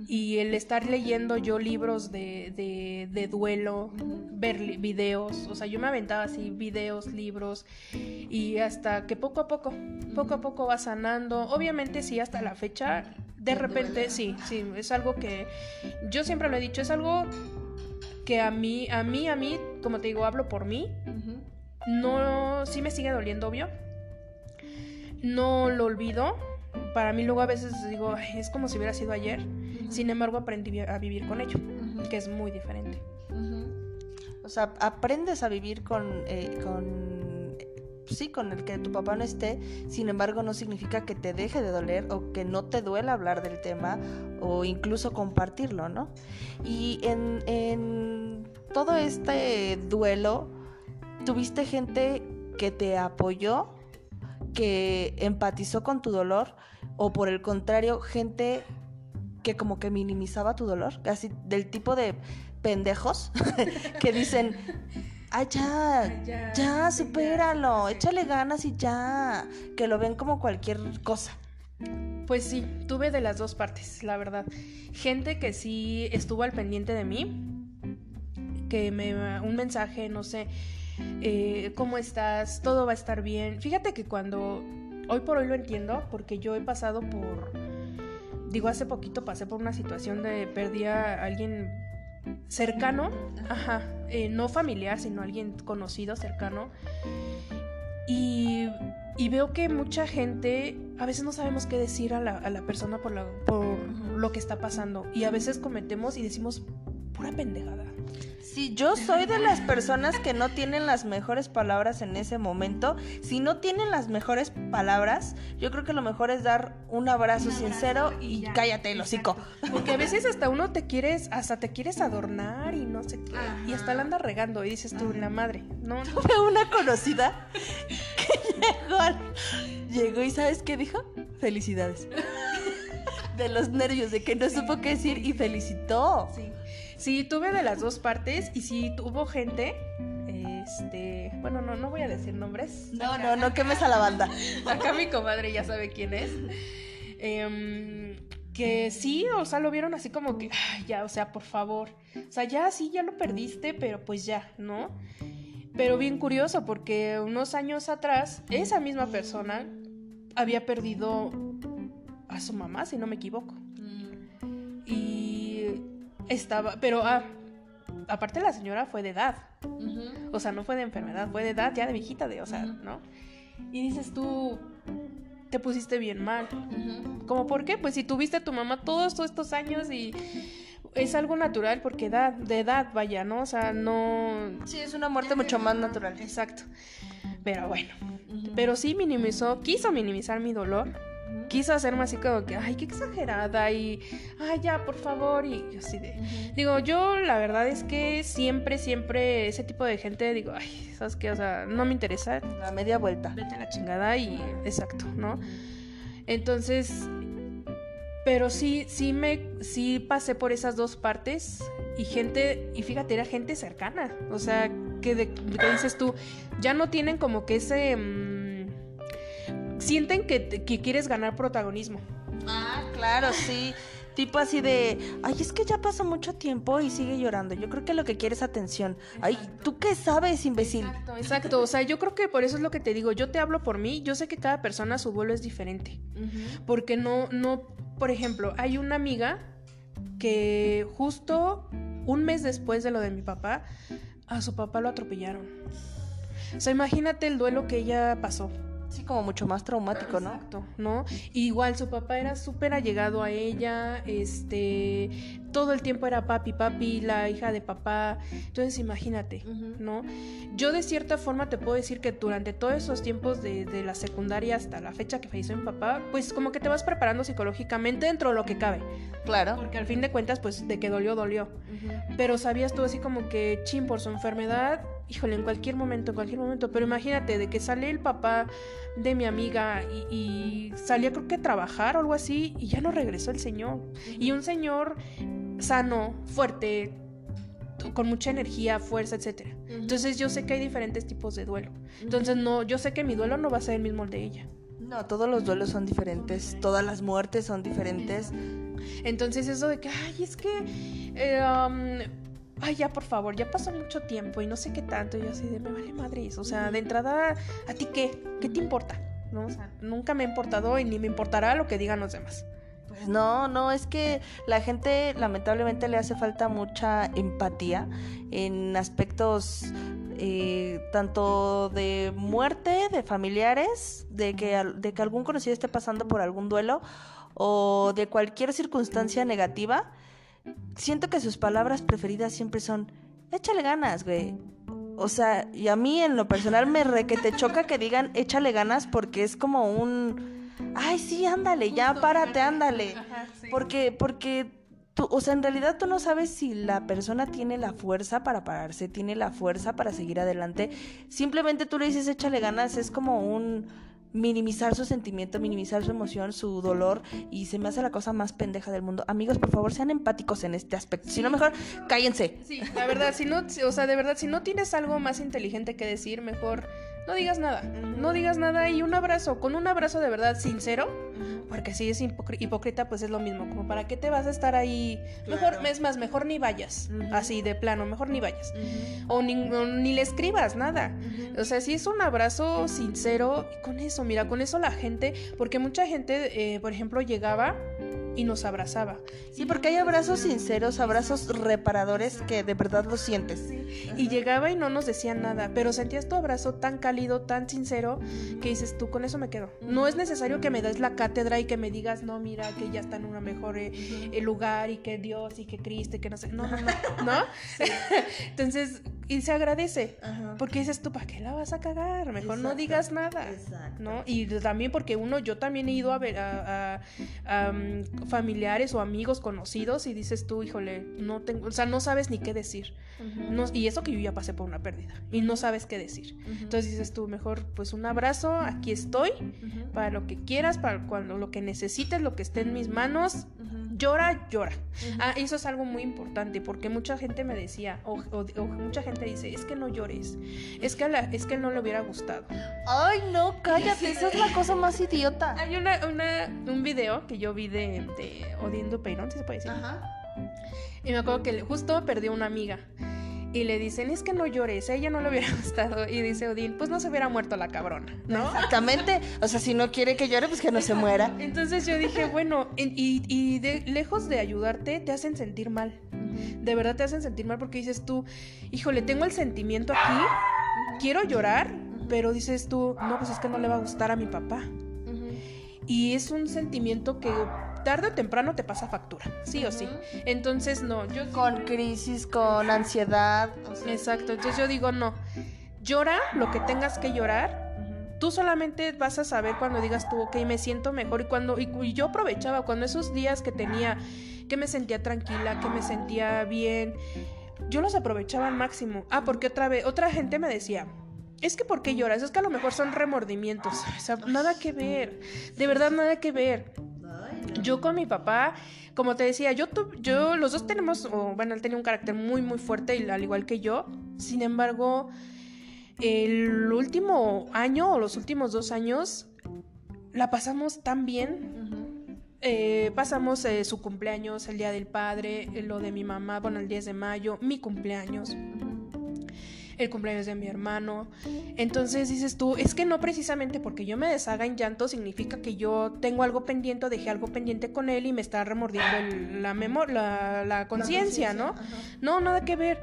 y el estar leyendo yo libros de, de, duelo, ver videos, o sea, yo me aventaba así videos, libros y hasta que poco a poco, poco a poco va sanando. Obviamente sí, hasta la fecha, de repente sí, sí, es algo que yo siempre lo he dicho, es algo que a mí, a mí, a mí, como te digo, hablo por mí, no, sí me sigue doliendo, obvio. No lo olvido, para mí luego a veces digo, es como si hubiera sido ayer. Sin embargo, aprendí a vivir con ello, que es muy diferente. O sea, aprendes a vivir con, eh, con, sí, con el que tu papá no esté. Sin embargo, no significa que te deje de doler o que no te duela hablar del tema o incluso compartirlo, ¿no? Y en, en todo este duelo, ¿tuviste gente que te apoyó? que empatizó con tu dolor o por el contrario, gente que como que minimizaba tu dolor, casi del tipo de pendejos que dicen, ay ya, ya, ya, supéralo, échale ganas y ya, que lo ven como cualquier cosa. Pues sí, tuve de las dos partes, la verdad. Gente que sí estuvo al pendiente de mí, que me un mensaje, no sé, eh, ¿cómo estás? Todo va a estar bien. Fíjate que cuando, hoy por hoy lo entiendo, porque yo he pasado por, digo, hace poquito pasé por una situación de perdí a alguien cercano, ajá, eh, no familiar, sino alguien conocido, cercano. Y, y, veo que mucha gente, a veces no sabemos qué decir a la, a la persona por, la, por lo que está pasando. Y a veces cometemos y decimos pura pendejada. Sí, yo soy de las personas que no tienen las mejores palabras en ese momento. Si no tienen las mejores palabras, yo creo que lo mejor es dar un abrazo sincero y, cállate el hocico. Porque a veces hasta uno te quieres, hasta te quieres adornar y no sé qué. Y hasta la anda regando y dices tú, la madre. No, Tuve una conocida que llegó, llegó y ¿sabes qué dijo? Felicidades. De los nervios, de que no supo qué decir y felicitó. Sí. Sí, tuve de las dos partes y sí tuvo gente. Este, bueno, no, no voy a decir nombres. No, no, no quemes a la banda. Acá mi comadre ya sabe quién es. Em, que sí, o sea, lo vieron así como que, ya, o sea, por favor. O sea, ya sí, ya lo perdiste, pero pues ya, ¿no? Pero bien curioso, porque unos años atrás, esa misma persona había perdido a su mamá, si no me equivoco. Mm. Y estaba, pero ah, aparte la señora fue de edad. O sea, no fue de enfermedad, fue de edad ya de viejita, de, o sea, ¿no? Y dices tú, te pusiste bien mal. ¿Cómo por qué? Pues si tuviste a tu mamá todos, estos años y es algo natural porque edad, de edad, vaya, ¿no? O sea, no... Sí, es una muerte mucho más natural. Exacto. Pero bueno, pero sí minimizó, quiso minimizar mi dolor quiso hacerme así como que, ay, qué exagerada y, ay, ya, por favor, y yo así de... Digo, yo la verdad es que siempre, siempre ese tipo de gente, digo, ay, ¿sabes qué? O sea, no me interesa. La media vuelta. Vete a la chingada y exacto, ¿no? Entonces, pero sí, sí me, sí pasé por esas dos partes y gente, y fíjate, era gente cercana, o sea, que, de, que dices tú, ya no tienen como que ese... mm, sienten que, que quieres ganar protagonismo. Ah, claro, sí. Tipo así de, ay, es que ya pasó mucho tiempo y sigue llorando. Yo creo que lo que quiere es atención. Ay, ¿tú qué sabes, imbécil? Exacto, exacto. O sea, yo creo que por eso es lo que te digo. Yo te hablo por mí. Yo sé que cada persona su vuelo es diferente. Porque no, no, por ejemplo, hay una amiga que justo un mes después de lo de mi papá, a su papá lo atropellaron. O sea, imagínate el duelo que ella pasó. Sí, como mucho más traumático, ¿no? Exacto, ¿no? Igual su papá era súper allegado a ella, este, todo el tiempo era papi, papi, la hija de papá. Entonces imagínate, ¿no? Yo de cierta forma te puedo decir que durante todos esos tiempos de, de la secundaria hasta la fecha que falleció mi papá, pues como que te vas preparando psicológicamente dentro de lo que cabe. Claro. Porque al fin de cuentas, pues de que dolió, dolió. Pero sabías tú así como que, chin, por su enfermedad, híjole, en cualquier momento, en cualquier momento. Pero imagínate, de que sale el papá de mi amiga y, y salía creo que a trabajar o algo así y ya no regresó el señor. Y un señor sano, fuerte, con mucha energía, fuerza, etcétera. Entonces yo sé que hay diferentes tipos de duelo. Entonces no, yo sé que mi duelo no va a ser el mismo el de ella. No, todos los duelos son diferentes, todas las muertes son diferentes. Entonces eso de que, ay, es que, eh, um, ay, ya por favor, ya pasó mucho tiempo y no sé qué tanto, y yo así de, me vale madres, o sea, de entrada, ¿a ti qué? ¿Qué te importa? ¿No? O sea, nunca me ha importado y ni me importará lo que digan los demás. Pues no, no, es que la gente lamentablemente le hace falta mucha empatía en aspectos eh, tanto de muerte de familiares, de que, de que algún conocido esté pasando por algún duelo o de cualquier circunstancia negativa. Siento que sus palabras preferidas siempre son, échale ganas, güey. O sea, y a mí en lo personal me re que te choca que digan échale ganas porque es como un, ay, sí, ándale, ya párate, ándale. Porque, porque tú, o sea, en realidad tú no sabes si la persona tiene la fuerza para pararse, tiene la fuerza para seguir adelante. Simplemente tú le dices échale ganas, es como un minimizar su sentimiento, minimizar su emoción, su dolor y se me hace la cosa más pendeja del mundo. Amigos, por favor, sean empáticos en este aspecto. Si no, mejor cállense. Sí, la verdad, si no, o sea, de verdad, si no tienes algo más inteligente que decir, mejor no digas nada. No digas nada y un abrazo, con un abrazo de verdad sincero, porque si es hipócrita, pues es lo mismo. Como para qué te vas a estar ahí. Mejor, Claro. es más, mejor ni vayas. Así de plano, mejor ni vayas. O ni, o ni le escribas nada. O sea, si es un abrazo sincero, y con eso, mira, con eso la gente, porque mucha gente, eh, por ejemplo, llegaba y nos abrazaba. Sí, porque hay abrazos sinceros, abrazos reparadores que de verdad lo sientes. Y llegaba y no nos decían nada, pero sentías tu abrazo tan cálido, tan sincero, que dices tú, con eso me quedo. No es necesario que me des la cátedra y que me digas, no, mira, que ya está en un mejor eh, eh, lugar y que Dios y que Cristo y que no sé. No, no, no. ¿No? Entonces, y se agradece. Porque dices tú, ¿para qué la vas a cagar? Mejor no digas nada. Exacto. ¿no? Y también porque uno, yo también he ido a ver a, a- a, um, familiares o amigos conocidos y dices tú, híjole, no tengo, o sea, no sabes ni qué decir. No- y eso que yo ya pasé por una pérdida y no sabes qué decir. Entonces dices tú, mejor pues un abrazo, aquí estoy, para lo que quieras, para cuando lo que necesites, lo que esté en mis manos. Llora, llora. Ah, eso es algo muy importante porque mucha gente me decía, o, o- o mucha gente dice, es que no llores, es que, a la- es que no le hubiera gustado. Ay, no, cállate, esa es la cosa más idiota. Hay una, una- un video que yo vi de, de Odín Dupeirón, si se puede decir. Ajá. Y me acuerdo que justo perdió una amiga. Y le dicen, es que no llores, a ella no le hubiera gustado. Y dice Odín, pues no se hubiera muerto la cabrona, ¿no? Exactamente. O sea, si no quiere que llore, pues que no se muera. Entonces yo dije, bueno, en- y, y de, lejos de ayudarte, te hacen sentir mal. De verdad te hacen sentir mal porque dices tú, híjole, tengo el sentimiento aquí, quiero llorar, pero dices tú, no, pues es que no le va a gustar a mi papá. Y es un sentimiento que tarde o temprano te pasa factura, sí o sí. Entonces, no, yo... Con crisis, con ansiedad. o sea, Exacto, entonces yo digo, no, llora lo que tengas que llorar, tú solamente vas a saber cuando digas tú, ok, me siento mejor y cuando, y, yo aprovechaba cuando esos días que tenía, que me sentía tranquila, que me sentía bien, yo los aprovechaba al máximo. Ah, porque otra vez, otra gente me decía, es que ¿por qué lloras? Es que a lo mejor son remordimientos. O sea, nada que ver. De verdad, nada que ver. Yo con mi papá, como te decía, yo, yo los dos tenemos, bueno, él tenía un carácter muy, muy fuerte, al igual que yo. Sin embargo, el último año o los últimos dos años la pasamos tan bien. Eh, pasamos eh, su cumpleaños, el día del padre, lo de mi mamá, bueno, el 10 de mayo, mi cumpleaños el cumpleaños de mi hermano. Entonces dices tú, es que no precisamente porque yo me deshaga en llanto significa que yo tengo algo pendiente o dejé algo pendiente con él y me está remordiendo la memoria, la, conciencia, ¿no? No, nada que ver.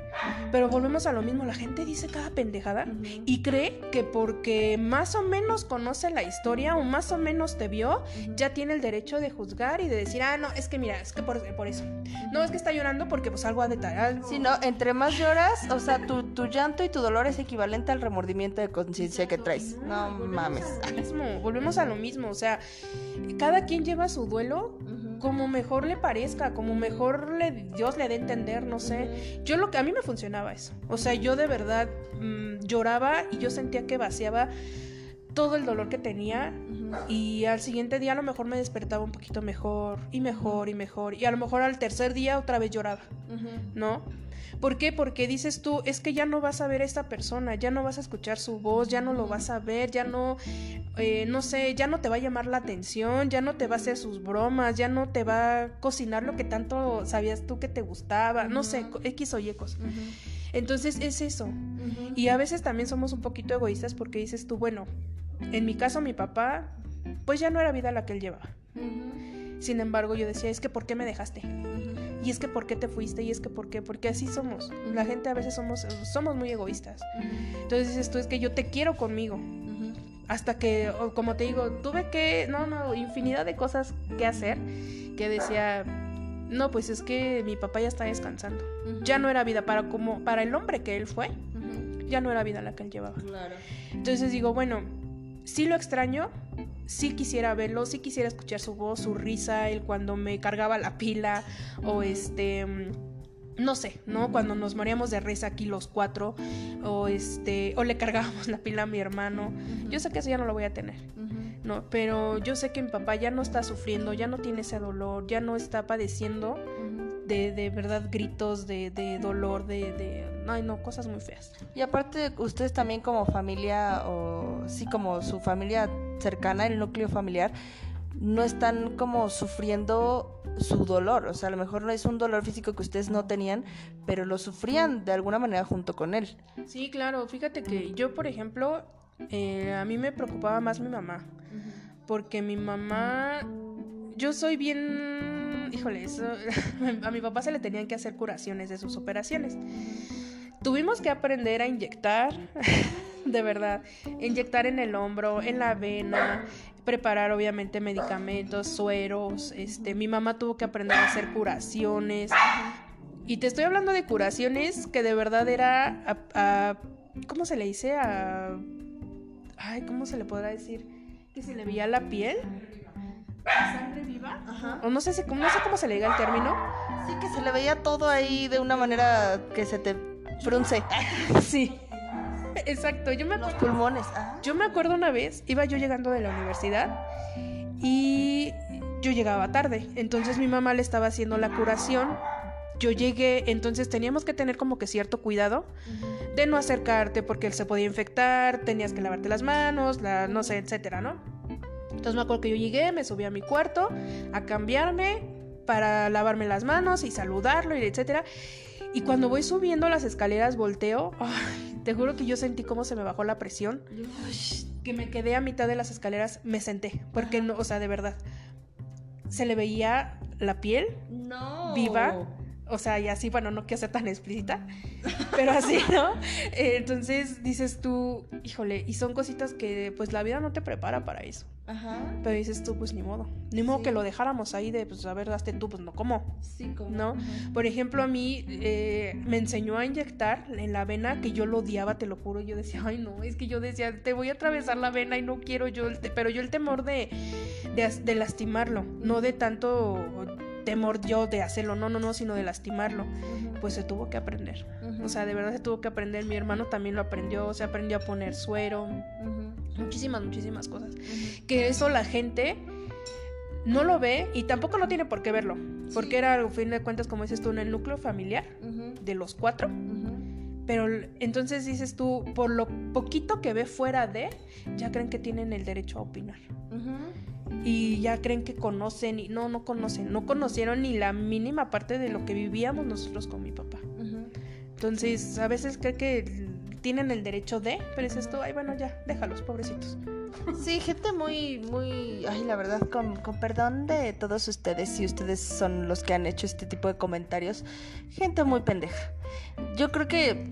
Pero volvemos a lo mismo, la gente dice cada pendejada y cree que porque más o menos conoce la historia o más o menos te vio, ya tiene el derecho de juzgar y de decir, ah, no, es que mira, es que por, eso. No, es que está llorando porque pues algo ha de algo... Sí, no, entre más lloras, o sea, tu, tu llanto tu dolor es equivalente al remordimiento de conciencia que traes. No mames. mismo, volvemos a lo mismo. O sea, cada quien lleva su duelo como mejor le parezca, como mejor le, Dios le dé a entender, no sé. Yo lo que a mí me funcionaba eso. O sea, yo de verdad mm, lloraba y yo sentía que vaciaba todo el dolor que tenía y al siguiente día a lo mejor me despertaba un poquito mejor y mejor y mejor y a lo mejor al tercer día otra vez lloraba, ¿no? ¿Por qué? Porque dices tú, es que ya no vas a ver a esta persona, ya no vas a escuchar su voz, ya no lo vas a ver, ya no, eh, no sé, ya no te va a llamar la atención, ya no te va a hacer sus bromas, ya no te va a cocinar lo que tanto sabías tú que te gustaba, no sé, X o Y Entonces es eso. Y a veces también somos un poquito egoístas porque dices tú, bueno, en mi caso mi papá, pues ya no era vida la que él llevaba. Sin embargo, yo decía, es que ¿por qué me dejaste? Y es que ¿por qué te fuiste? Y es que ¿por qué? Porque así somos. La gente a veces somos, somos muy egoístas. Entonces dices tú, es que yo te quiero conmigo. Hasta que, como te digo, tuve que, no, no, infinidad de cosas que hacer, que decía, no, pues es que mi papá ya está descansando. Ya no era vida para como para el hombre que él fue. Ya no era vida la que él llevaba. Entonces digo, bueno, sí lo extraño, sí quisiera verlo, sí quisiera escuchar su voz, su risa, el cuando me cargaba la pila o este no sé, ¿no? Cuando nos moríamos de risa aquí los cuatro, o este, o le cargábamos la pila a mi hermano. Yo sé que eso ya no lo voy a tener, ¿no? Pero yo sé que mi papá ya no está sufriendo, ya no tiene ese dolor, ya no está padeciendo de, de verdad gritos de, de dolor, de, de ay no, cosas muy feas. Y aparte, ustedes también como familia, o sí, como su familia cercana, el núcleo familiar, no están como sufriendo su dolor. O sea, a lo mejor no es un dolor físico que ustedes no tenían, pero lo sufrían de alguna manera junto con él. Sí, claro. Fíjate que yo, por ejemplo, eh, a mí me preocupaba más mi mamá. Porque mi mamá, yo soy bien, híjole, eso, a mi papá se le tenían que hacer curaciones de sus operaciones. Tuvimos que aprender a inyectar, de verdad, inyectar en el hombro, en la vena, preparar obviamente medicamentos, sueros, este, mi mamá tuvo que aprender a hacer curaciones. Y te estoy hablando de curaciones que de verdad era ¿cómo se le dice? A ay, ¿cómo se le podrá decir? Que se le veía la piel. ¿Sangre viva? Ajá. O no sé, si, no sé cómo se le diga el término. Sí, que se le veía todo ahí de una manera que se te frunce. sí. Exacto, yo me Los pulmones. Yo me acuerdo una vez, iba yo llegando de la universidad y yo llegaba tarde. Entonces mi mamá le estaba haciendo la curación. Yo llegué, entonces teníamos que tener como que cierto cuidado de no acercarte porque él se podía infectar, tenías que lavarte las manos, la, no sé, etcétera, ¿no? Entonces me acuerdo que yo llegué, me subí a mi cuarto a cambiarme para lavarme las manos y saludarlo y etcétera. Y cuando voy subiendo las escaleras volteo, te juro que yo sentí cómo se me bajó la presión, que me quedé a mitad de las escaleras, me senté, porque no, o sea, de verdad, se le veía la piel viva. O sea, y así, bueno, no quiero ser tan explícita, pero así, ¿no? entonces dices tú, híjole, y son cositas que pues la vida no te prepara para eso. Ajá. Pero dices tú, pues ni modo. Ni modo Sí. que lo dejáramos ahí de, pues a ver, hazte tú, pues no, ¿cómo? Sí, como. ¿No? Por ejemplo, a mí eh, me enseñó a inyectar en la vena que yo lo odiaba, te lo juro. Yo decía, ay no, es que yo decía, te voy a atravesar la vena y no quiero yo, el te- pero yo el temor de, de lastimarlo, no de tanto temor yo de hacerlo, no, no, no, sino de lastimarlo. Pues se tuvo que aprender. O sea, de verdad se tuvo que aprender. Mi hermano también lo aprendió, se aprendió a poner suero, muchísimas, muchísimas cosas. Que eso la gente no lo ve y tampoco no tiene por qué verlo. Porque Sí. era, al fin de cuentas, como dices tú, en el núcleo familiar de los cuatro. Pero l- entonces dices tú, por lo poquito que ve fuera de, ya creen que tienen el derecho a opinar. Y ya creen que conocen y no, no conocen. No conocieron ni la mínima parte de lo que vivíamos nosotros con mi papá. Entonces, a veces creen que tienen el derecho de, pero dices tú, ay, bueno, ya, déjalos, pobrecitos. Sí, gente muy, muy, ay, la verdad, con, con perdón de todos ustedes, si ustedes son los que han hecho este tipo de comentarios, gente muy pendeja. Yo creo que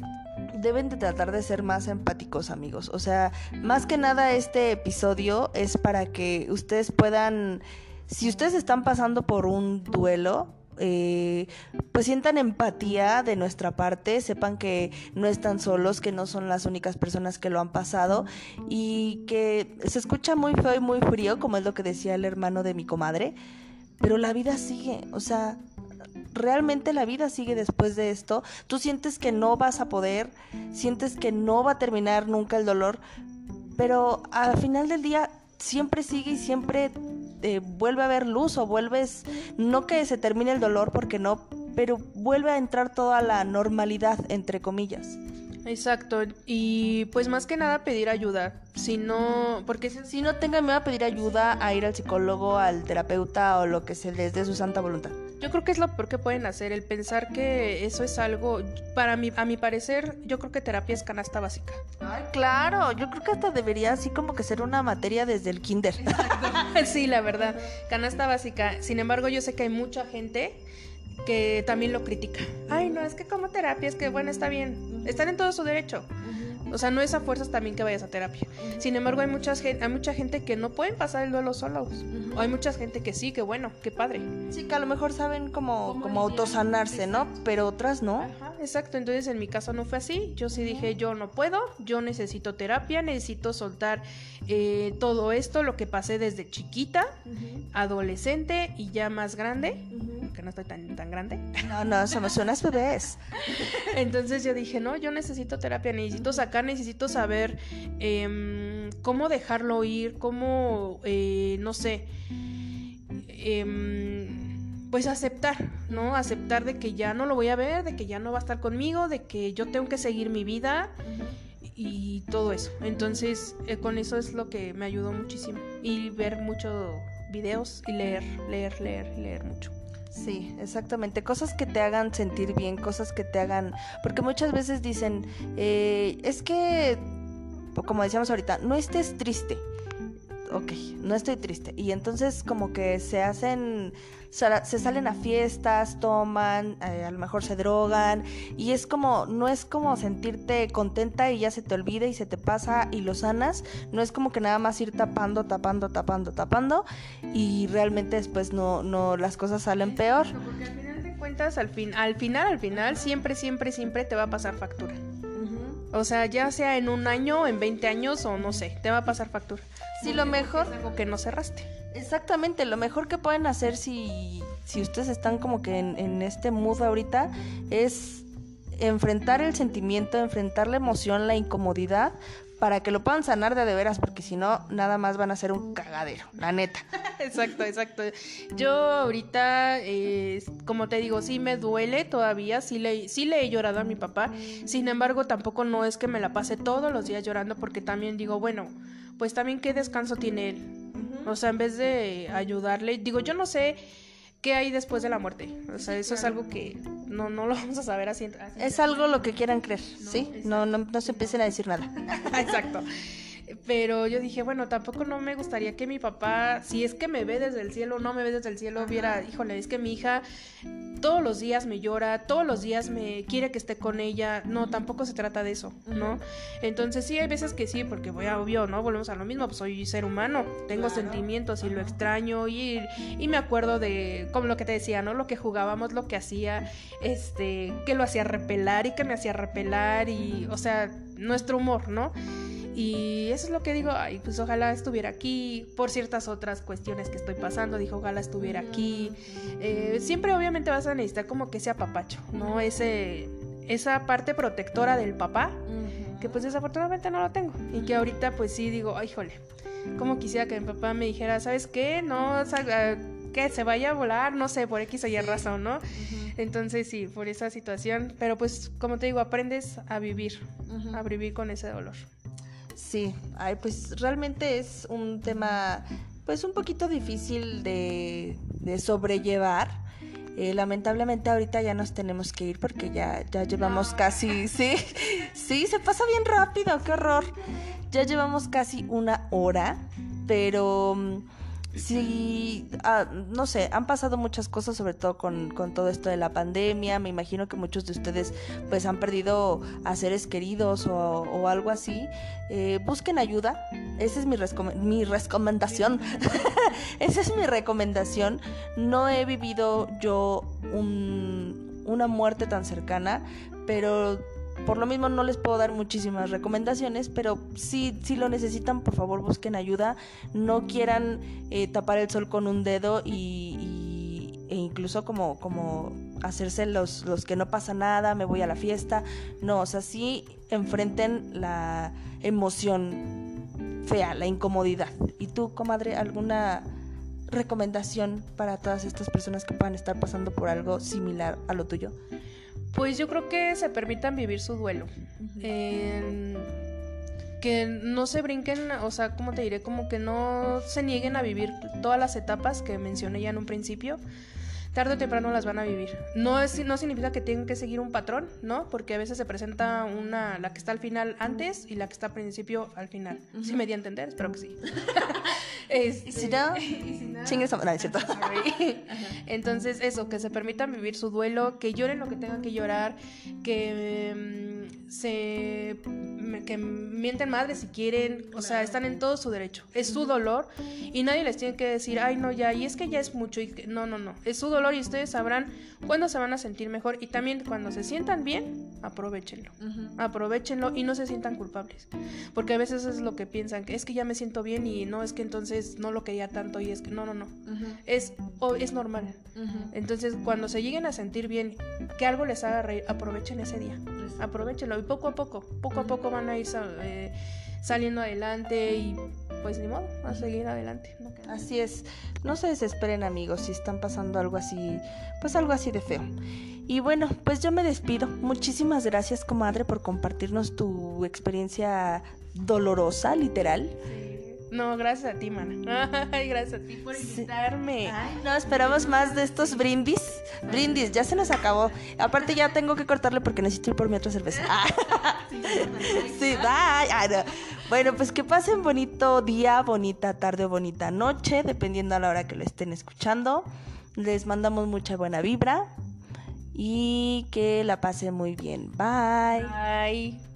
deben de tratar de ser más empáticos, amigos. O sea, más que nada este episodio es para que ustedes puedan, si ustedes están pasando por un duelo, eh, pues sientan empatía de nuestra parte, sepan que no están solos, que no son las únicas personas que lo han pasado y que se escucha muy feo y muy frío, como es lo que decía el hermano de mi comadre, pero la vida sigue, o sea, realmente la vida sigue después de esto. Tú sientes que no vas a poder, sientes que no va a terminar nunca el dolor, pero al final del día siempre sigue y siempre eh, vuelve a haber luz o vuelves, no que se termine el dolor porque no, pero vuelve a entrar toda la normalidad, entre comillas. Exacto, y pues más que nada pedir ayuda, si no, porque si- no tengan miedo a pedir ayuda, a ir al psicólogo, al terapeuta o lo que se les dé su santa voluntad. yo creo que es lo peor que pueden hacer, el pensar que eso es algo, para mí, a mi parecer, yo creo que terapia es canasta básica. Ay, claro, yo creo que hasta debería así como que ser una materia desde el kinder. sí, la verdad, canasta básica. Sin embargo, yo sé que hay mucha gente que también lo critica. Ay, no, es que como terapia, es que bueno, está bien, están en todo su derecho. O sea, no es a fuerzas también que vayas a terapia. Sin embargo, hay, muchas, hay mucha gente que no pueden pasar el duelo solos. O hay mucha gente que sí, que bueno, qué padre. Sí, que a lo mejor saben como, ¿Cómo como autosanarse, ¿no? Pero otras no. Ajá, exacto. Entonces, en mi caso no fue así. Yo sí dije, yo no puedo, yo necesito terapia, necesito soltar eh, todo esto, lo que pasé desde chiquita, adolescente y ya más grande, que no estoy tan, tan grande. No, no, somos unas bebés. Entonces yo dije, no, yo necesito terapia, necesito sacar, necesito saber em, cómo dejarlo ir, cómo, eh, no sé, em, pues aceptar, ¿no? Aceptar de que ya no lo voy a ver, de que ya no va a estar conmigo, de que yo tengo que seguir mi vida y todo eso. Entonces, eh, con eso es lo que me ayudó muchísimo. Y ver muchos videos y leer, leer, leer, leer mucho. Sí, exactamente. Cosas que te hagan sentir bien, cosas que te hagan... Porque muchas veces dicen, eh, es que, como decíamos ahorita, no estés triste. Ok, no estoy triste. Y entonces como que se hacen, se salen a fiestas, toman, eh, a lo mejor se drogan. Y es como, no es como sentirte contenta y ya se te olvida y se te pasa y lo sanas. No es como que nada más ir tapando, tapando, tapando, tapando. Y realmente después no, no, las cosas salen peor. Porque al final de cuentas, al, fin, al final, al final, siempre, siempre, siempre te va a pasar factura. O sea, ya sea en un año, en 20 años o no sé, te va a pasar factura. Sí, lo mejor, Es que no cerraste. exactamente, lo mejor que pueden hacer si, si ustedes están como que en, en este mood ahorita es enfrentar el sentimiento, enfrentar la emoción, la incomodidad, para que lo puedan sanar de de veras, porque si no, nada más van a ser un cagadero, la neta. Exacto, exacto. Yo ahorita, eh, como te digo, sí me duele todavía, sí le, sí le he llorado a mi papá. Sin embargo, tampoco no es que me la pase todos los días llorando, porque también digo, bueno, pues también qué descanso tiene él. O sea, en vez de ayudarle, digo, yo no sé qué hay después de la muerte. O sea, eso es algo que no, no lo vamos a saber así. así. Es algo lo que quieran creer, ¿sí? No, no, no se empiecen a decir nada. Exacto. Pero yo dije, bueno, tampoco no me gustaría que mi papá, si es que me ve desde el cielo, no me ve desde el cielo, viera, híjole, es que mi hija todos los días me llora, todos los días me quiere que esté con ella. No, tampoco se trata de eso, ¿no? Entonces sí, hay veces que sí, porque voy a obvio, ¿no? Volvemos a lo mismo, pues soy ser humano, tengo sentimientos y lo extraño y, y me acuerdo de, como lo que te decía, ¿no? Lo que jugábamos, lo que hacía, este, que lo hacía repelar y que me hacía repelar y, o sea, nuestro humor, ¿no? Y eso es lo que digo, ay, pues ojalá estuviera aquí, por ciertas otras cuestiones que estoy pasando, dijo, ojalá estuviera aquí. Eh, siempre obviamente vas a necesitar como que sea papacho, ¿no? Ese, esa parte protectora del papá, que pues desafortunadamente no lo tengo. Y que ahorita pues sí digo, ay, jole, como quisiera que mi papá me dijera, ¿sabes qué? No, salga, que se vaya a volar, no sé, por X o Y razón, ¿no? Entonces sí, por esa situación, pero pues como te digo, aprendes a vivir, a vivir con ese dolor. Sí, ay, pues realmente es un tema pues un poquito difícil de, sobrellevar. Eh, lamentablemente ahorita ya nos tenemos que ir porque ya, ya llevamos casi, sí, sí, se pasa bien rápido, qué horror. Ya llevamos casi una hora, pero mm, Sí, ah, no sé, han pasado muchas cosas, sobre todo con, todo esto de la pandemia. Me imagino que muchos de ustedes pues han perdido a seres queridos o, algo así. Eh, busquen ayuda. Esa es mi, mi recomendación. Esa es mi recomendación. No he vivido yo una muerte tan cercana, pero por lo mismo no les puedo dar muchísimas recomendaciones, pero si, si lo necesitan, por favor busquen ayuda. No quieran eh, tapar el sol con un dedo y, e incluso como, como hacerse los, los que no pasa nada, me voy a la fiesta. No, o sea, sí enfrenten la emoción fea, la incomodidad. ¿Y tú, comadre, alguna recomendación para todas estas personas que puedan estar pasando por algo similar a lo tuyo? Pues yo creo que se permitan vivir su duelo. que no se brinquen, o sea, como te diré, como que no se nieguen a vivir todas las etapas que mencioné ya en un principio tarde o temprano las van a vivir. No, es, no significa que tengan que seguir un patrón, ¿no? Porque a veces se presenta una, la que está al final antes y la que está al principio al final. ¿Sí me di a entender? Espero que sí. Este, ¿Y si no? Es cierto. Entonces, eso, que se permitan vivir su duelo, que lloren lo que tengan que llorar, que mm, se que mienten madre si quieren, o sea, están en todo su derecho. Es su dolor y nadie les tiene que decir, ay, no, ya, y es que ya es mucho. Y no, no, no. Es su dolor y ustedes sabrán cuándo se van a sentir mejor. Y también cuando se sientan bien, aprovechenlo. Aprovechenlo y no se sientan culpables. Porque a veces es lo que piensan, que es que ya me siento bien y no es que entonces no lo quería tanto y es que no, no, no. Es, es normal. Entonces, cuando se lleguen a sentir bien, que algo les haga reír, aprovechen ese día. Aprovechenlo y poco a poco, poco a poco van a ir eh, saliendo adelante y pues ni modo, a seguir adelante. así es, no se desesperen amigos si están pasando algo así, pues algo así de feo. Y bueno, pues yo me despido. Muchísimas gracias, comadre, por compartirnos tu experiencia dolorosa, literal. No, gracias a ti, mana. Ay, gracias a ti por invitarme. no, esperamos más de estos brindis. Brindis, ya se nos acabó. Aparte ya tengo que cortarle porque necesito ir por mi otra cerveza. sí, bye. Bueno, pues que pasen bonito día, bonita tarde o bonita noche, dependiendo a la hora que lo estén escuchando. Les mandamos mucha buena vibra y que la pasen muy bien. Bye. Bye.